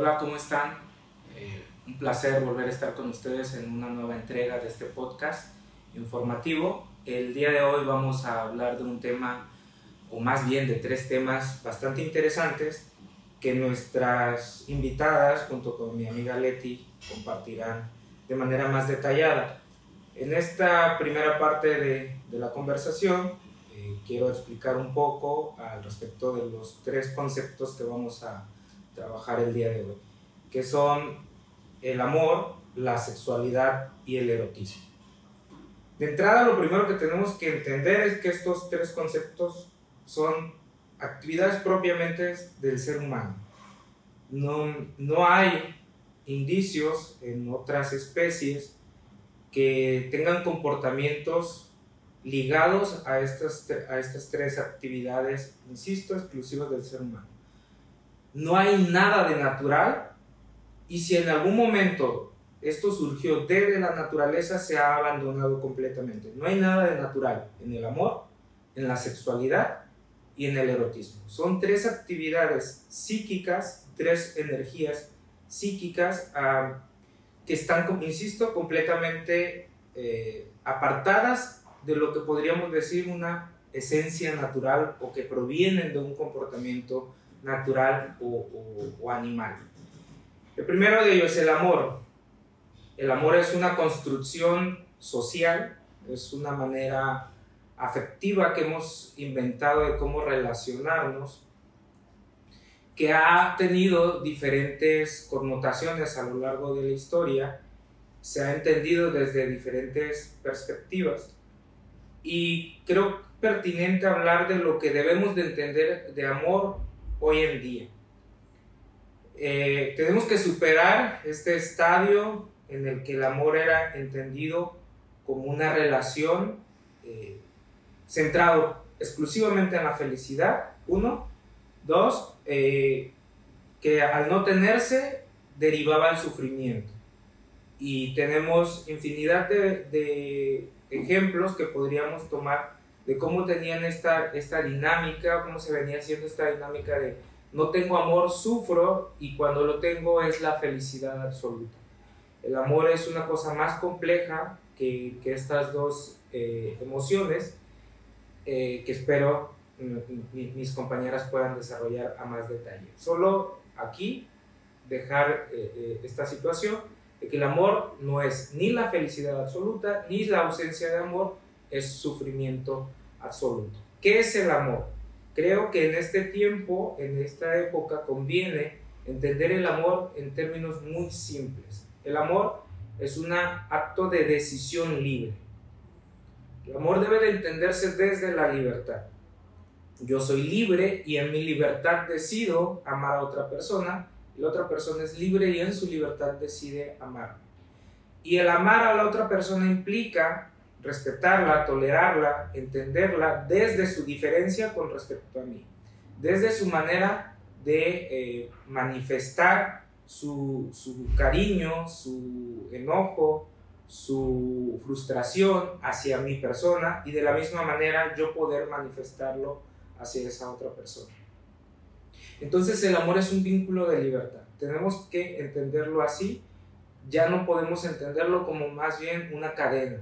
Hola, ¿cómo están? Eh, un placer volver a estar con ustedes en una nueva entrega de este podcast informativo. El día de hoy vamos a hablar de un tema, o más bien de tres temas bastante interesantes que nuestras invitadas, junto con mi amiga Leti, compartirán de manera más detallada. En esta primera parte de, de la conversación, eh, quiero explicar un poco al respecto de los tres conceptos que vamos a trabajar el día de hoy, que son el amor, la sexualidad y el erotismo. De entrada, lo primero que tenemos que entender es que estos tres conceptos son actividades propiamente del ser humano. No, no hay indicios en otras especies que tengan comportamientos ligados a estas, a estas tres actividades, insisto, exclusivas del ser humano no hay nada de natural y si en algún momento esto surgió desde la naturaleza, se ha abandonado completamente. No hay nada de natural en el amor, en la sexualidad y en el erotismo. Son tres actividades psíquicas, tres energías psíquicas ah, que están, insisto, completamente eh, apartadas de lo que podríamos decir una esencia natural o que provienen de un comportamiento natural o, animal. El primero de ellos es el amor. El amor es una construcción social, es una manera afectiva que hemos inventado de cómo relacionarnos, que ha tenido diferentes connotaciones a lo largo de la historia, se ha entendido desde diferentes perspectivas. Y creo pertinente hablar de lo que debemos de entender de amor hoy en día. Eh, tenemos que superar este estadio en el que el amor era entendido como una relación eh, centrado exclusivamente en la felicidad, uno. Dos, eh, que al no tenerse derivaba el sufrimiento. Y tenemos infinidad de, de ejemplos que podríamos tomar de cómo tenían esta, esta dinámica, cómo se venía haciendo esta dinámica de no tengo amor, sufro y cuando lo tengo es la felicidad absoluta. El amor es una cosa más compleja que, que estas dos eh, emociones eh, que espero mis compañeras puedan desarrollar a más detalle. Solo aquí dejar eh, esta situación de que el amor no es ni la felicidad absoluta ni la ausencia de amor, es sufrimiento absoluto. ¿Qué es el amor? Creo que en este tiempo, en esta época, conviene entender el amor en términos muy simples. El amor es un acto de decisión libre. El amor debe de entenderse desde la libertad. Yo soy libre y en mi libertad decido amar a otra persona la otra persona es libre y en su libertad decide amarme. Y el amar a la otra persona implica respetarla, tolerarla, entenderla desde su diferencia con respecto a mí, desde su manera de eh, manifestar su, cariño, su enojo, su frustración hacia mi persona y de la misma manera yo poder manifestarlo hacia esa otra persona. Entonces el amor es un vínculo de libertad. Tenemos que entenderlo así. Ya no podemos entenderlo como más bien una cadena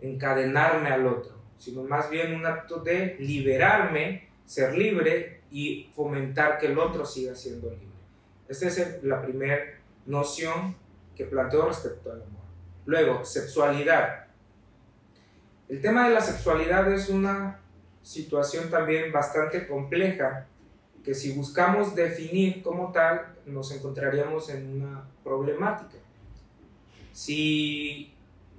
encadenarme al otro, sino más bien un acto de liberarme, ser libre y fomentar que el otro siga siendo libre. Esta es la primera noción que planteo respecto al amor. Luego, sexualidad. El tema de la sexualidad es una situación también bastante compleja que si buscamos definir como tal nos encontraríamos en una problemática. Si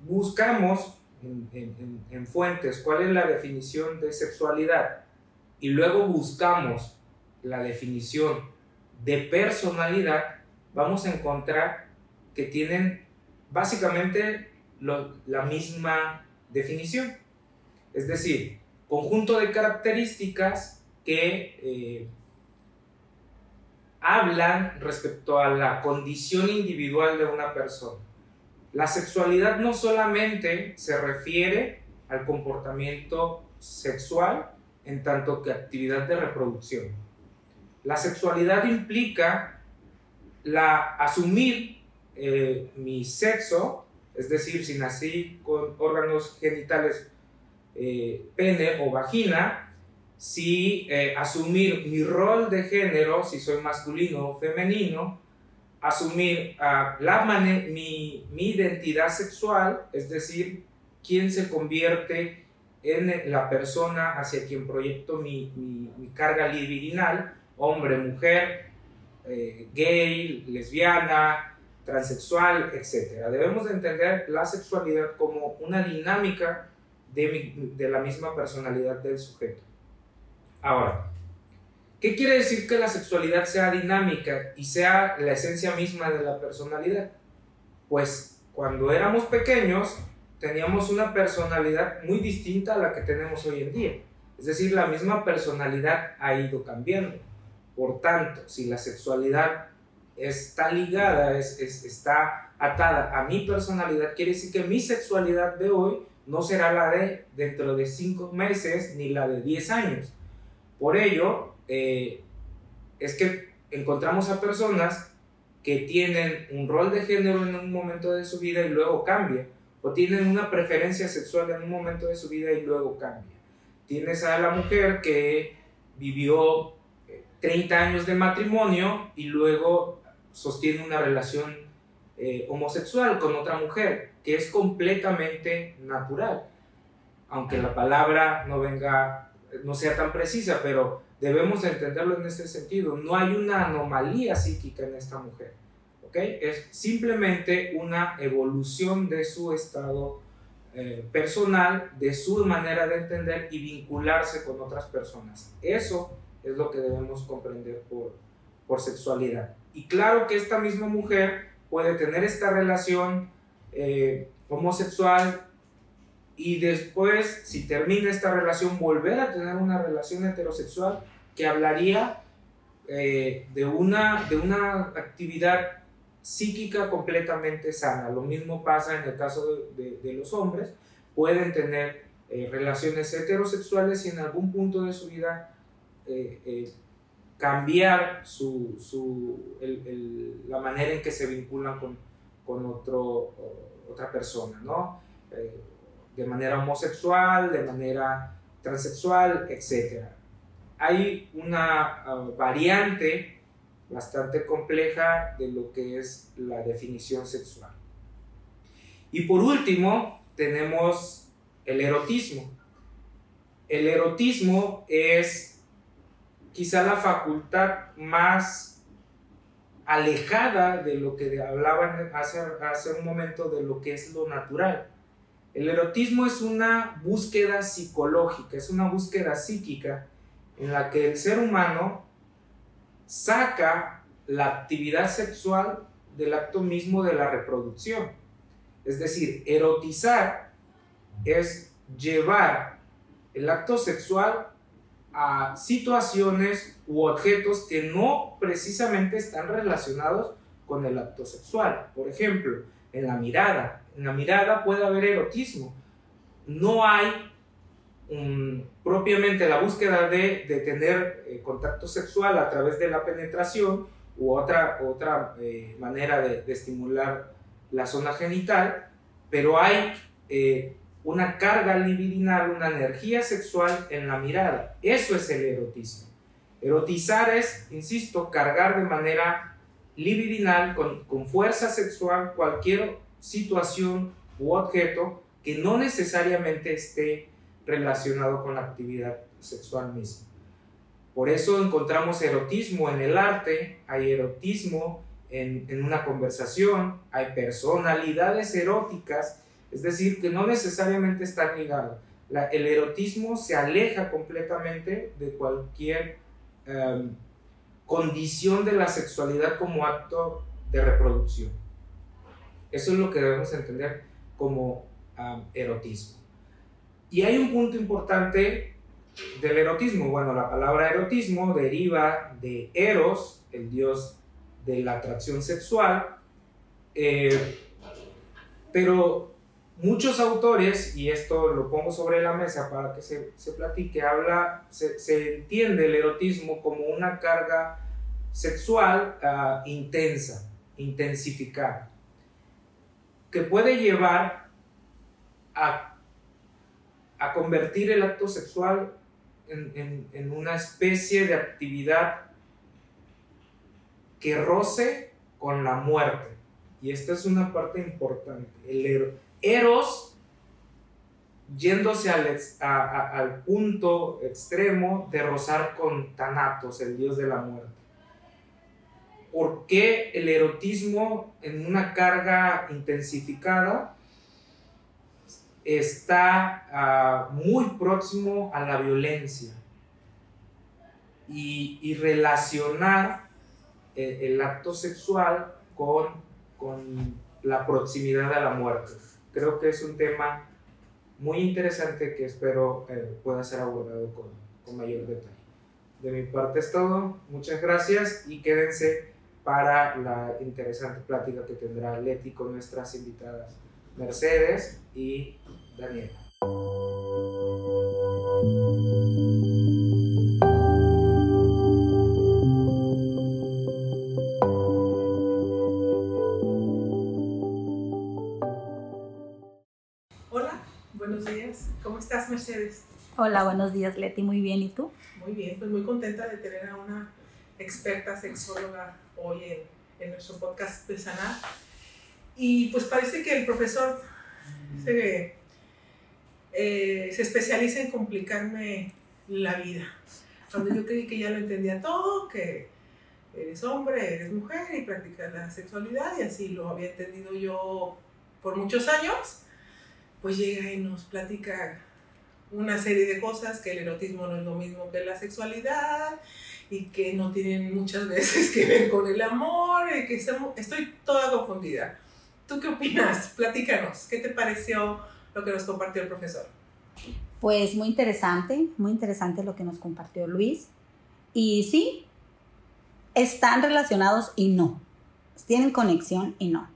buscamos en, fuentes cuál es la definición de sexualidad y luego buscamos la definición de personalidad, vamos a encontrar que tienen básicamente la misma definición. Es decir, conjunto de características que eh, hablan respecto a la condición individual de una persona. La sexualidad no solamente se refiere al comportamiento sexual en tanto que actividad de reproducción. La sexualidad implica la, asumir eh, mi sexo, es decir, si nací con órganos genitales eh, pene o vagina, si eh, asumir mi rol de género, si soy masculino o femenino, asumir uh, la mi, mi identidad sexual, es decir, quién se convierte en la persona hacia quien proyecto mi, mi, carga libidinal, hombre, mujer, eh, gay, lesbiana, transexual, etc. Debemos de entender la sexualidad como una dinámica de, de la misma personalidad del sujeto. Ahora, ¿qué quiere decir que la sexualidad sea dinámica y sea la esencia misma de la personalidad? Pues cuando éramos pequeños, teníamos una personalidad muy distinta a la que tenemos hoy en día. Es decir, la misma personalidad ha ido cambiando. Por tanto, si la sexualidad está ligada, es, está atada a mi personalidad, quiere decir que mi sexualidad de hoy no será la de dentro de cinco meses ni la de diez años. Por ello, eh, es que encontramos a personas que tienen un rol de género en un momento de su vida y luego cambia o tienen una preferencia sexual en un momento de su vida y luego cambia. Tienes a la mujer que vivió 30 eh, años de matrimonio y luego sostiene una relación eh, homosexual con otra mujer, que es completamente natural. Aunque la palabra no venga, no sea tan precisa, pero debemos entenderlo en este sentido. No hay una anomalía psíquica en esta mujer es simplemente una evolución de su estado eh, personal, de su manera de entender y vincularse con otras personas. Eso es lo que debemos comprender por, por sexualidad. Y claro que esta misma mujer puede tener esta relación eh, homosexual y después, si termina esta relación, volver a tener una relación heterosexual que hablaría eh, de, una, de una actividad psíquica completamente sana. Lo mismo pasa en el caso de, los hombres. Pueden tener eh, relaciones heterosexuales y en algún punto de su vida eh, cambiar su, la manera en que se vinculan con, con otro, otra persona, ¿no? De manera homosexual, de manera transexual, etc. Hay una ah, variante bastante compleja de lo que es la definición sexual. Y por último, tenemos el erotismo. El erotismo es quizá la facultad más alejada de lo que hablaban hace, hace un momento de lo que es lo natural. El erotismo es una búsqueda psicológica, es una búsqueda psíquica en la que el ser humano saca la actividad sexual del acto mismo de la reproducción. Es decir, erotizar es llevar el acto sexual a situaciones u objetos que no precisamente están relacionados con el acto sexual. Por ejemplo, en la mirada. En la mirada puede haber erotismo. No hay propiamente la búsqueda de, tener eh, contacto sexual a través de la penetración u otra, otra eh, manera de, de, estimular la zona genital, pero hay eh, una carga libidinal, una energía sexual en la mirada. Eso es el erotismo. Erotizar es, insisto, cargar de manera libidinal, con, con fuerza sexual, cualquier situación u objeto que no necesariamente esté relacionado con la actividad sexual misma. Por eso encontramos erotismo en el arte, hay erotismo en, en, una conversación, hay personalidades eróticas, es decir, que no necesariamente están ligados. el erotismo se aleja completamente de cualquier em, condición de la sexualidad como acto de reproducción. Eso es lo que debemos entender como erotismo. Y hay un punto importante del erotismo. Bueno, la palabra erotismo deriva de Eros, el dios de la atracción sexual, eh, pero muchos autores, y esto lo pongo sobre la mesa para que se, se platique, habla, se, se, entiende el erotismo como una carga sexual ah, intensa, intensificada, que puede llevar a, a convertir el acto sexual en, en, una especie de actividad que roce con la muerte. Y esta es una parte importante. El eros yéndose al, al punto extremo de rozar con Thanatos, el dios de la muerte. ¿Por qué el erotismo en una carga intensificada está ah, muy próximo a la violencia? Y, relacionar el, eh, el, acto sexual con, con la proximidad a la muerte. Creo que es un tema muy interesante que espero eh, pueda ser abordado con, con mayor detalle. De mi parte es todo, muchas gracias y quédense para la interesante plática que tendrá Leti con nuestras invitadas Mercedes y Daniela. estás, Mercedes? Hola, buenos días, Leti. Muy bien, ¿y tú? Muy bien, pues muy contenta de tener a una experta sexóloga hoy en, nuestro podcast de Sanar. Y pues parece que el profesor se, eh, se especializa en complicarme la vida. Cuando yo creí que ya lo entendía todo, que eres hombre, eres mujer y practicas la sexualidad, y así lo había entendido yo por muchos años, pues llega y nos platica una serie de cosas, que el erotismo no es lo mismo que la sexualidad y que no tienen muchas veces que ver con el amor, que estoy toda confundida. ¿Tú qué opinas? Platícanos, ¿qué te pareció lo que nos compartió el profesor? Pues muy interesante, muy interesante lo que nos compartió Luis. Y sí, están relacionados y no. Tienen conexión y no.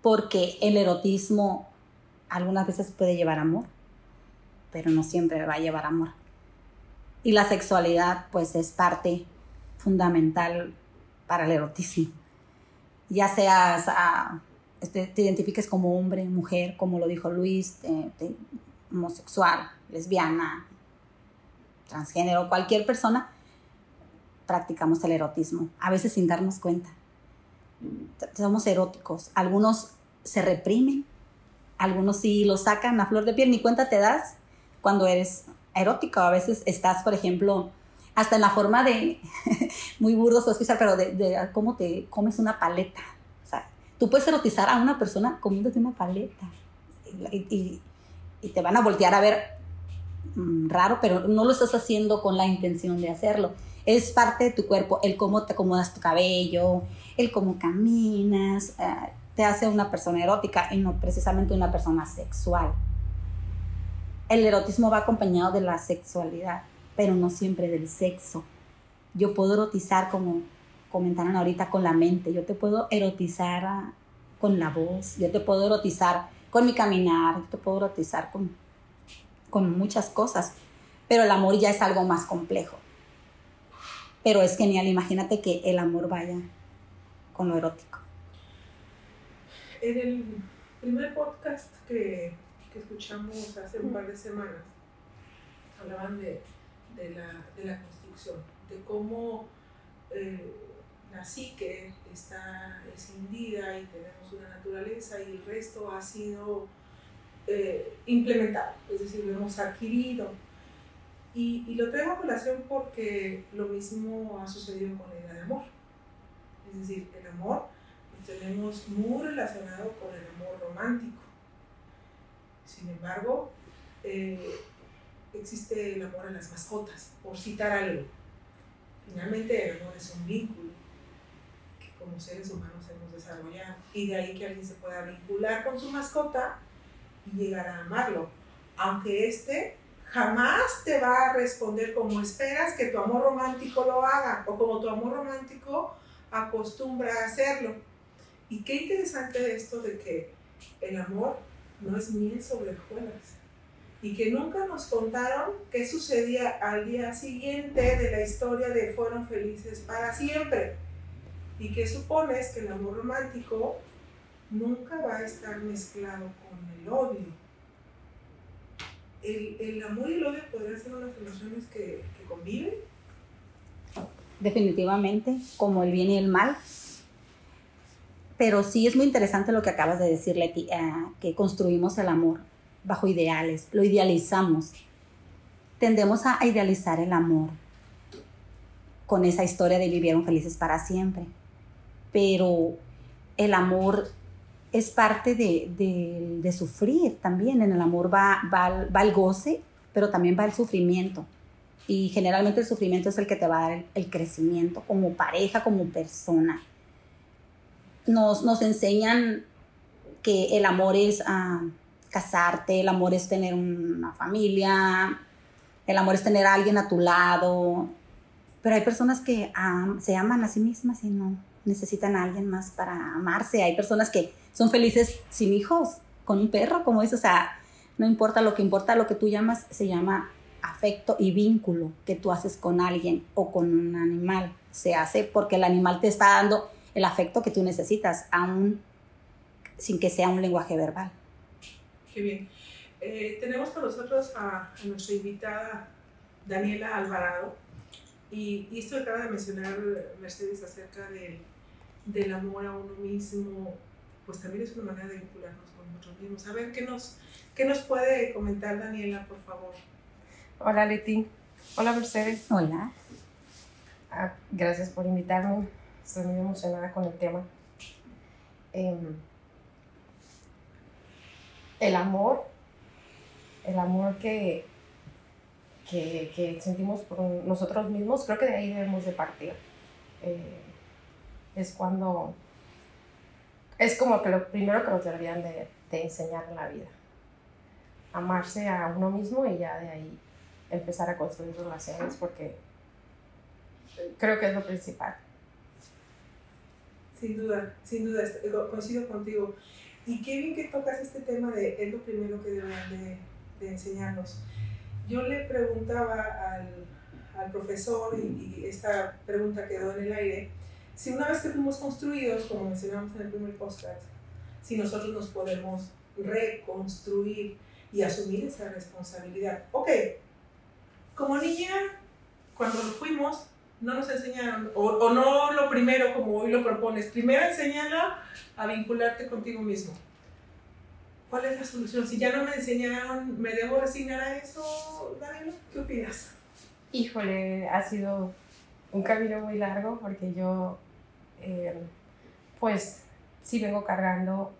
Porque el erotismo algunas veces puede llevar amor, pero no siempre va a llevar amor. Y la sexualidad pues es parte fundamental para el erotismo. Ya seas, ah, este, te identifiques como hombre, mujer, como lo dijo Luis, homosexual, lesbiana, transgénero, cualquier persona, practicamos el erotismo, a veces sin darnos cuenta. Somos eróticos, algunos se reprimen, algunos sí lo sacan a flor de piel, ni cuenta te das, cuando eres erótico. A veces estás, por ejemplo, hasta en la forma de, muy burdo pero de, cómo te comes una paleta. O sea, tú puedes erotizar a una persona comiéndote una paleta y, te van a voltear a ver mm, raro, pero no lo estás haciendo con la intención de hacerlo. Es parte de tu cuerpo, el cómo te acomodas tu cabello, el cómo caminas, eh, te hace una persona erótica y no precisamente una persona sexual el erotismo va acompañado de la sexualidad, pero no siempre del sexo. Yo puedo erotizar, como comentaron ahorita, con la mente, yo te puedo erotizar ah, con la voz, yo te puedo erotizar con mi caminar, yo te puedo erotizar con, con muchas cosas, pero el amor ya es algo más complejo. Pero es genial, imagínate que el amor vaya con lo erótico. En el primer podcast que que escuchamos hace un par de semanas, hablaban de, de, la, de la, construcción, de cómo eh, la psique está escindida y tenemos una naturaleza y el resto ha sido eh, implementado, es decir, lo hemos adquirido. Y, y, lo traigo a colación porque lo mismo ha sucedido con la idea de amor. Es decir, el amor lo tenemos muy relacionado con el amor romántico sin embargo, eh, existe el amor a las mascotas, por citar algo. Finalmente, el amor es un vínculo que como seres humanos hemos desarrollado. Y de ahí que alguien se pueda vincular con su mascota y llegar a amarlo. Aunque este jamás te va a responder como esperas que tu amor romántico lo haga o como tu amor romántico acostumbra a hacerlo. Y qué interesante esto de que el amor no es miel sobre hojuelas. y que nunca nos contaron qué sucedía al día siguiente de la historia de fueron felices para siempre. Y que supones que el amor romántico nunca va a estar mezclado con el odio. El, el amor y el odio podrían ser unas emociones que, que conviven. Definitivamente, como el bien y el mal. Pero sí es muy interesante lo que acabas de decir, Leti, eh, que construimos el amor bajo ideales, lo idealizamos. Tendemos a idealizar el amor con esa historia de vivieron felices para siempre. Pero el amor es parte de, sufrir también. En el amor va, va, el goce, pero también va el sufrimiento. Y generalmente el sufrimiento es el que te va a dar el, crecimiento como pareja, como persona. Nos, nos enseñan que el amor es ah, casarte, el amor es tener una familia, el amor es tener a alguien a tu lado. Pero hay personas que se aman a sí mismas y no necesitan a alguien más para amarse. Hay personas que son felices sin hijos, con un perro, como dices, o sea, no importa lo que importa, lo que tú llamas se llama afecto y vínculo que tú haces con alguien o con un animal. Se hace porque el animal te está dando el afecto que tú necesitas, aún sin que sea un lenguaje verbal. Qué bien. Eh, tenemos con nosotros a, nuestra invitada Daniela Alvarado y, esto que acaba de mencionar Mercedes acerca del amor a uno mismo, pues también es una manera de vincularnos con nosotros mismos. A ver, ¿qué nos, qué nos puede comentar Daniela, por favor? Hola Leti. Hola Mercedes. Hola. Ah, gracias por invitarme. Estoy muy emocionada con el tema. Em, el amor, el amor que, que, que, sentimos por nosotros mismos, creo que de ahí debemos de partir. Eh, es cuando es como que lo primero que nos deberían de, enseñar en la vida. Amarse a uno mismo y ya de ahí empezar a construir relaciones porque creo que es lo principal. Sin duda, sin duda, coincido contigo. Y qué bien que tocas este tema de es lo primero que deberían de, enseñarnos. Yo le preguntaba al, al profesor, y, y, esta pregunta quedó en el aire, si una vez que fuimos construidos, como mencionamos en el primer podcast, si nosotros nos podemos reconstruir y asumir esa responsabilidad. Ok, como niña, cuando fuimos, no nos enseñaron, o, no lo primero como hoy lo propones, primero enséñala a vincularte contigo mismo. ¿Cuál es la solución? Si ya no me enseñaron, ¿me debo resignar a eso, Daniela? ¿Qué opinas? Híjole, ha sido un camino muy largo porque yo eh, pues sí vengo cargando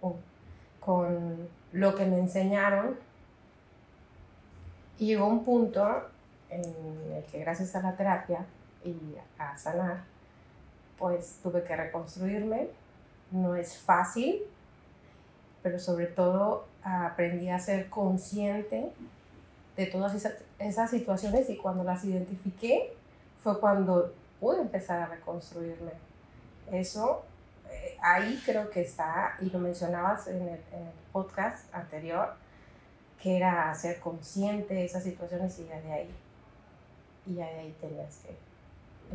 con lo que me enseñaron. Y llegó un punto en el que gracias a la terapia y a sanar, pues tuve que reconstruirme. No es fácil, pero sobre todo aprendí a ser consciente de todas esas, esas situaciones y cuando las identifiqué fue cuando pude empezar a reconstruirme eso, eh, ahí creo que está, y lo mencionabas en el, podcast anterior, que era ser consciente de esas situaciones y ya de ahí, y ya de ahí tenías que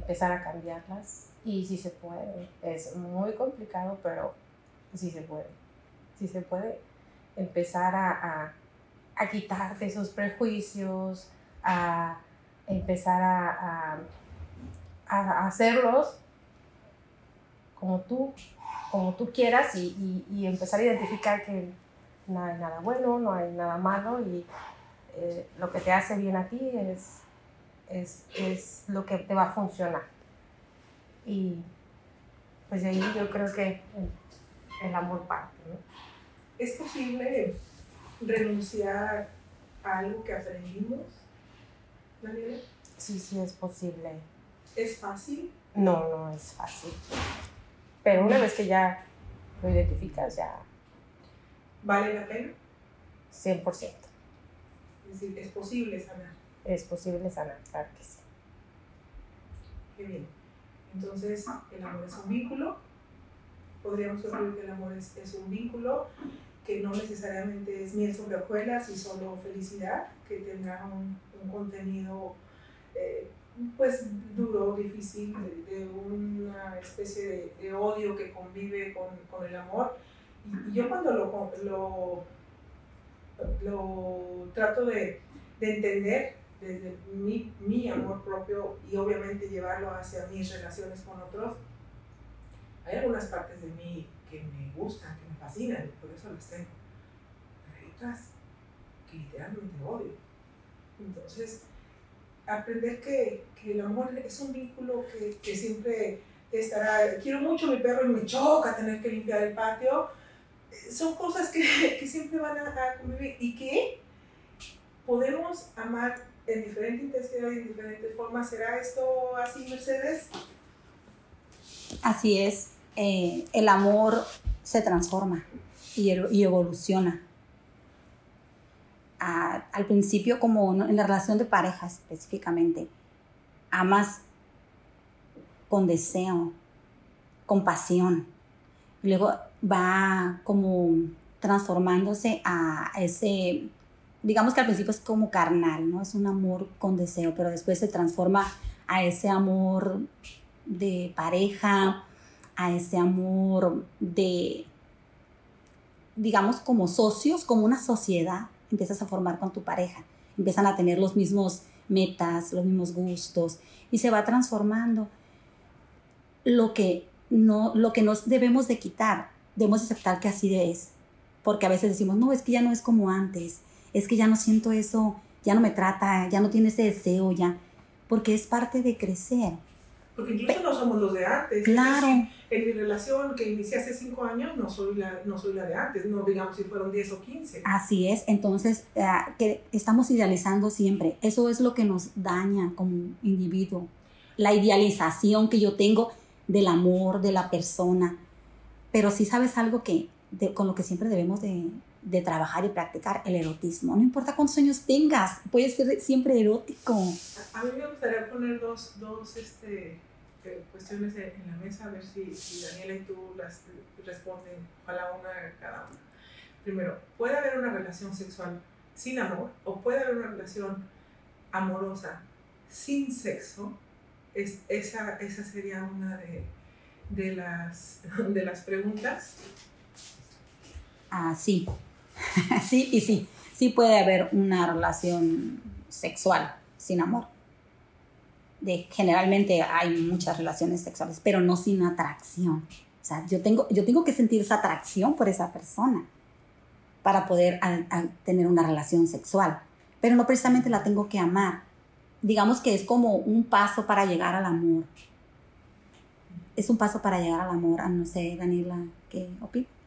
empezar a cambiarlas. Y sí se puede, es muy complicado, pero sí se puede, sí se puede empezar a, a, quitarte esos prejuicios, a empezar a, a hacerlos como tú, como tú quieras y, y, empezar a identificar que no hay nada bueno, no hay nada malo y eh, lo que te hace bien a ti es, es, es, lo que te va a funcionar. Y pues ahí yo creo que el, amor parte. ¿Es posible renunciar a algo que aprendimos, Daniela? Sí, sí, es posible. ¿Es fácil? No, no es fácil. Pero una vez que ya lo identificas, ya... ¿Vale la pena? 100%. Es decir, es posible sanar. Es posible sanar, claro que sí. Qué bien. Entonces, el amor es un vínculo. Podríamos decir que el amor es, es un vínculo que no necesariamente es miel sobre hojuelas y solo felicidad, que tendrá un, un contenido eh, pues duro, difícil, de, una especie de, de, odio que convive con, con el amor. Y, y, yo cuando lo, lo, lo trato de, de entender desde mi, mi, amor propio y obviamente llevarlo hacia mis relaciones con otros, hay algunas partes de mí que me gustan, que me fascinan y por eso las tengo. Pero hay otras que literalmente odio. Entonces, aprender que, que el amor es un vínculo que, que, siempre estará. Quiero mucho a mi perro y me choca tener que limpiar el patio. Son cosas que, que siempre van a, a convivir y que podemos amar en diferente intensidad y en diferentes formas. ¿Será esto así, Mercedes? Así es. Eh, el amor se transforma y, evoluciona. Al principio, como en la relación de pareja específicamente, amas con deseo, con pasión. Luego va como transformándose a ese digamos que al principio es como carnal, ¿no? Es un amor con deseo, pero después se transforma a ese amor de pareja, a ese amor de, digamos, como socios, como una sociedad, empiezas a formar con tu pareja, empiezan a tener los mismos metas, los mismos gustos, y se va transformando. Lo que, no, lo que nos debemos de quitar, debemos aceptar que así es, porque a veces decimos, no, es que ya no es como antes, es que ya no siento eso, ya no me trata, ya no tiene ese deseo, ya, porque es parte de crecer. Porque incluso no somos los de antes. Claro. en mi relación que inicié hace cinco años no soy, la, no soy la de antes, no digamos si fueron 10 o 15. Así es, entonces uh, que estamos idealizando siempre. Eso es lo que nos daña como individuo. La idealización que yo tengo del amor, de la persona. Pero si sabes algo que de, con lo que siempre debemos de, de trabajar y practicar el erotismo. No importa cuántos años tengas, puede ser siempre erótico. A, mí me gustaría poner dos, dos este, cuestiones en la mesa, a ver si, si, Daniela y tú las responden, ojalá una cada una. Primero, ¿puede haber una relación sexual sin amor o puede haber una relación amorosa sin sexo? Es, esa, esa sería una de, de, las, de las preguntas. Ah, sí, sí y sí. Sí puede haber una relación sexual sin amor. De, generalmente hay muchas relaciones sexuales, pero no sin atracción. O sea, yo tengo, yo tengo que sentir esa atracción por esa persona para poder a, a tener una relación sexual, pero no precisamente la tengo que amar. Digamos que es como un paso para llegar al amor. Es un paso para llegar al amor. No sé, Daniela, ¿qué opinas?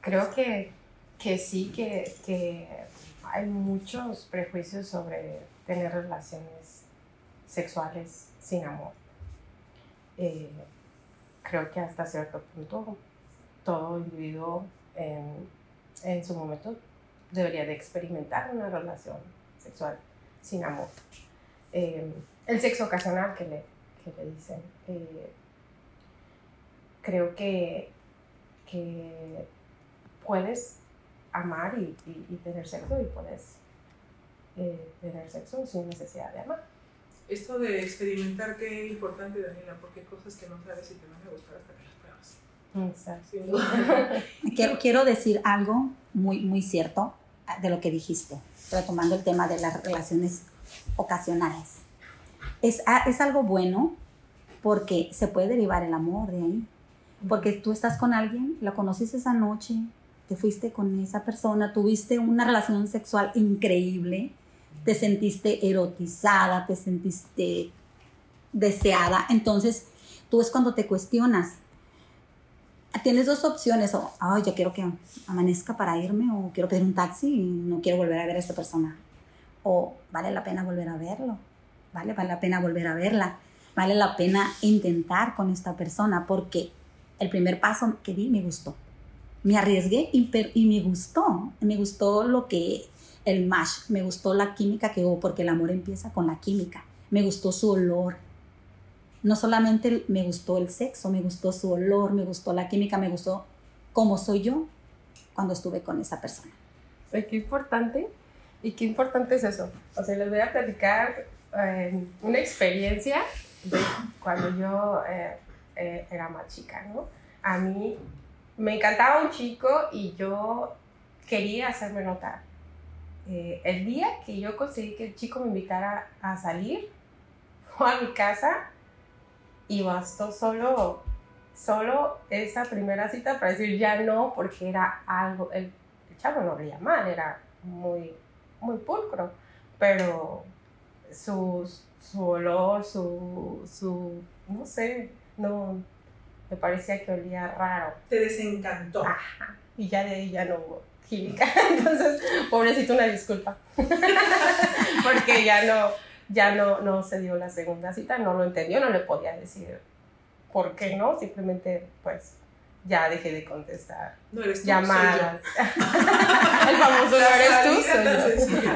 Creo que, que sí, que, que, hay muchos prejuicios sobre tener relaciones sexuales sin amor. Eh, creo que hasta cierto punto todo individuo en, en, su momento debería de experimentar una relación sexual sin amor. Eh, el sexo ocasional que le, que le dicen, eh, creo que, que puedes amar y, y, y tener sexo y puedes eh, tener sexo sin necesidad de amar. Esto de experimentar, qué importante, Daniela, porque hay cosas que no sabes si te van a gustar hasta que las pruebas. Exacto. quiero, quiero decir algo muy, muy cierto de lo que dijiste, retomando el tema de las relaciones ocasionales. Es, es algo bueno porque se puede derivar el amor de ahí. Porque tú estás con alguien, la conoces esa noche, te fuiste con esa persona, tuviste una relación sexual increíble, te sentiste erotizada, te sentiste deseada, entonces tú es cuando te cuestionas. Tienes dos opciones, o, ay, yo quiero que amanezca para irme, o quiero pedir un taxi y no quiero volver a ver a esta persona. O vale la pena volver a verlo, vale, vale la pena volver a verla, vale la pena intentar con esta persona, porque el primer paso que di me gustó. Me arriesgué y, me gustó, me gustó lo que el match, me gustó la química que hubo, porque el amor empieza con la química. Me gustó su olor. No solamente me gustó el sexo, me gustó su olor, me gustó la química, me gustó cómo soy yo cuando estuve con esa persona. Ay, qué importante. Y qué importante es eso. O sea, les voy a platicar eh, una experiencia cuando yo eh, eh, era más chica, ¿no? A mí me encantaba un chico y yo quería hacerme notar. el día que yo conseguí que el chico me invitara a salir, fue a mi casa y bastó solo, solo esa primera cita para decir ya no, porque era algo, el, el chavo no olía mal, era muy, muy pulcro, pero su, su olor, su, su, no sé, no, me parecía que olía raro. Te desencantó. Ajá, y ya de ahí ya no hubo química, entonces, pobrecito, una disculpa, porque ya no, ya no, no se dio la segunda cita, no lo entendió, no le podía decir por qué no, simplemente pues ya dejé de contestar No eres tú, llamadas. soy El famoso no eres tú, soy yo.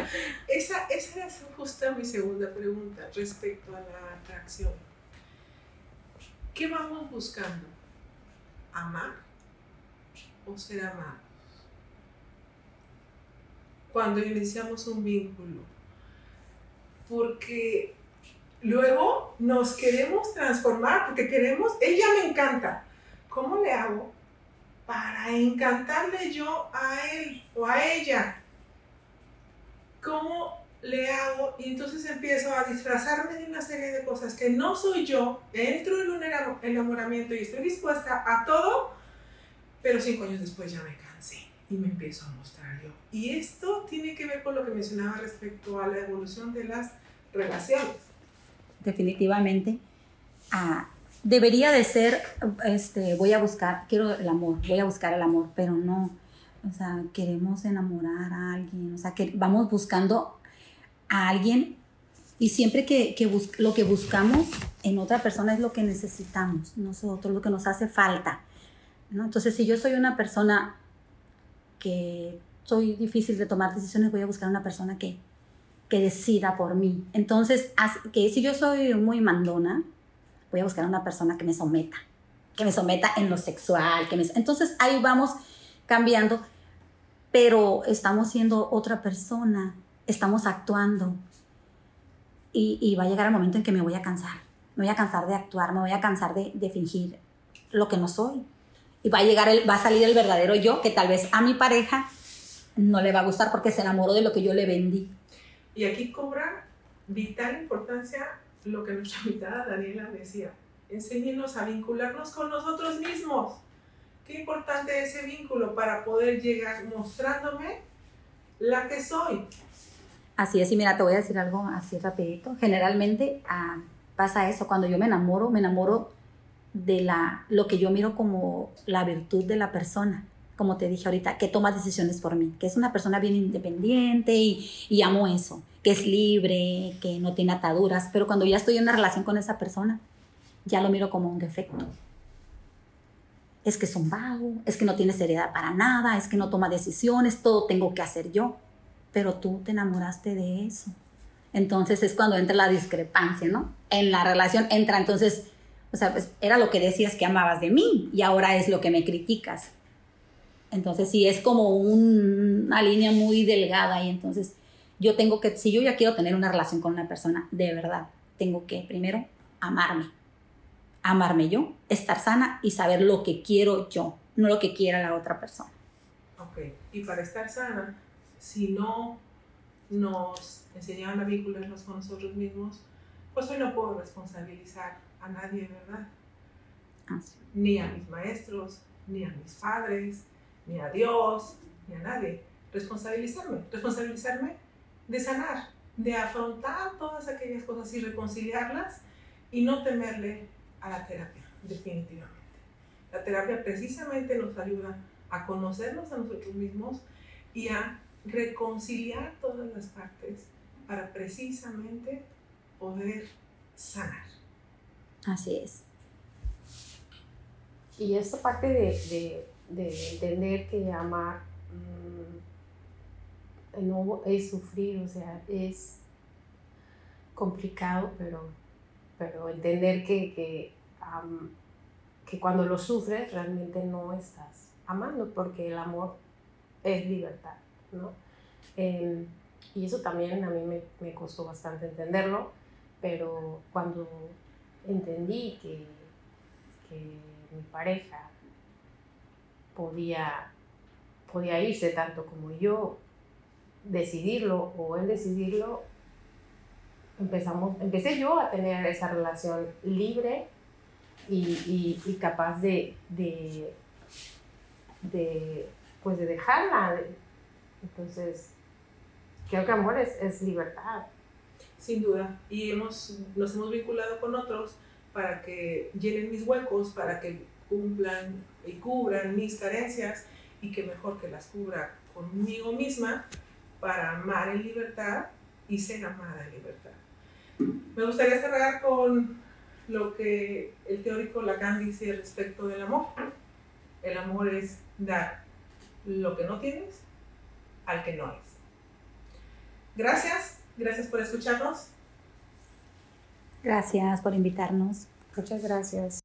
Esa, esa es justo mi segunda pregunta respecto a la atracción. ¿Qué vamos buscando? ¿Amar o ser amados? Cuando iniciamos un vínculo. Porque luego nos queremos transformar, porque queremos, ella me encanta. ¿Cómo le hago para encantarle yo a él o a ella? ¿Cómo le hago? Y entonces empiezo a disfrazarme de una serie de cosas que no soy yo, entro en un enamo- enamoramiento y estoy dispuesta a todo, pero cinco años después ya me cansé y me empiezo a mostrar yo. Y esto tiene que ver con lo que mencionaba respecto a la evolución de las relaciones. definitivamente. Ah, debería de ser, este, voy a buscar, quiero el amor, voy a buscar el amor, pero no, o sea, queremos enamorar a alguien, o sea, que vamos buscando a alguien y siempre que, que bus- lo que buscamos en otra persona es lo que necesitamos, nosotros, lo que nos hace falta, ¿no? Entonces, si yo soy una persona que soy difícil de tomar decisiones, voy a buscar una persona que, que decida por mí. Entonces, que si yo soy muy mandona, voy a buscar una persona que me someta, que me someta en lo sexual, que me... Entonces ahí vamos cambiando, pero estamos siendo otra persona, estamos actuando y, va a llegar el momento en que me voy a cansar, me voy a cansar de actuar, me voy a cansar de, fingir lo que no soy. Y va a llegar, el, va a salir el verdadero yo, que tal vez a mi pareja no le va a gustar porque se enamoró de lo que yo le vendí. Y aquí cobra vital importancia lo que nuestra invitada Daniela decía. Enséñenos a vincularnos con nosotros mismos. Qué importante es ese vínculo para poder llegar mostrándome la que soy. Así es, y mira, te voy a decir algo así rapidito. Generalmente ah, pasa eso, cuando yo me enamoro, me enamoro de la, lo que yo miro como la virtud de la persona, como te dije ahorita, que toma decisiones por mí, que es una persona bien independiente y, y amo eso, que es libre, que no tiene ataduras, pero cuando ya estoy en una relación con esa persona, ya lo miro como un defecto. Es que es un vago, es que no tiene seriedad para nada, es que no toma decisiones, todo tengo que hacer yo pero tú te enamoraste de eso. Entonces es cuando entra la discrepancia, ¿no? En la relación entra entonces, o sea, pues era lo que decías que amabas de mí y ahora es lo que me criticas. Entonces sí es como un- una línea muy delgada y entonces yo tengo que, si yo ya quiero tener una relación con una persona, de verdad, tengo que primero amarme. Amarme yo, estar sana y saber lo que quiero yo, no lo que quiera la otra persona. Ok. Y para estar sana, si no nos enseñaron a vincularnos con nosotros mismos, pues hoy no puedo responsabilizar a nadie, ¿verdad? Así. Ni a mis maestros, ni a mis padres, ni a Dios, ni a nadie. Responsabilizarme, responsabilizarme de sanar, de afrontar todas aquellas cosas y reconciliarlas y no temerle a la terapia, definitivamente. La terapia precisamente nos ayuda a conocernos a nosotros mismos y a reconciliar todas las partes para precisamente poder sanar. Así es. Y esta parte de, de, de entender que amar mm, no es sufrir, o sea, es complicado, pero, pero entender que, que, que cuando lo sufres realmente no estás amando, porque el amor es libertad, ¿no? Em, y eso también a mí me, me, costó bastante entenderlo, pero cuando entendí que, que mi pareja podía, podía irse tanto como yo decidirlo o él decidirlo, empezamos, empecé yo a tener esa relación libre y, y, capaz de, de, de, pues de dejarla. Entonces, creo que amor es, es libertad. Sin duda. Y hemos, nos hemos vinculado con otros para que llenen mis huecos, para que cumplan y cubran mis carencias y que mejor que las cubra conmigo misma para amar en libertad y ser amada en libertad. Me gustaría cerrar con lo que el teórico Lacan dice respecto del amor. El amor es dar lo que no tienes al que no es. Gracias, gracias por escucharnos. Gracias por invitarnos. Muchas gracias.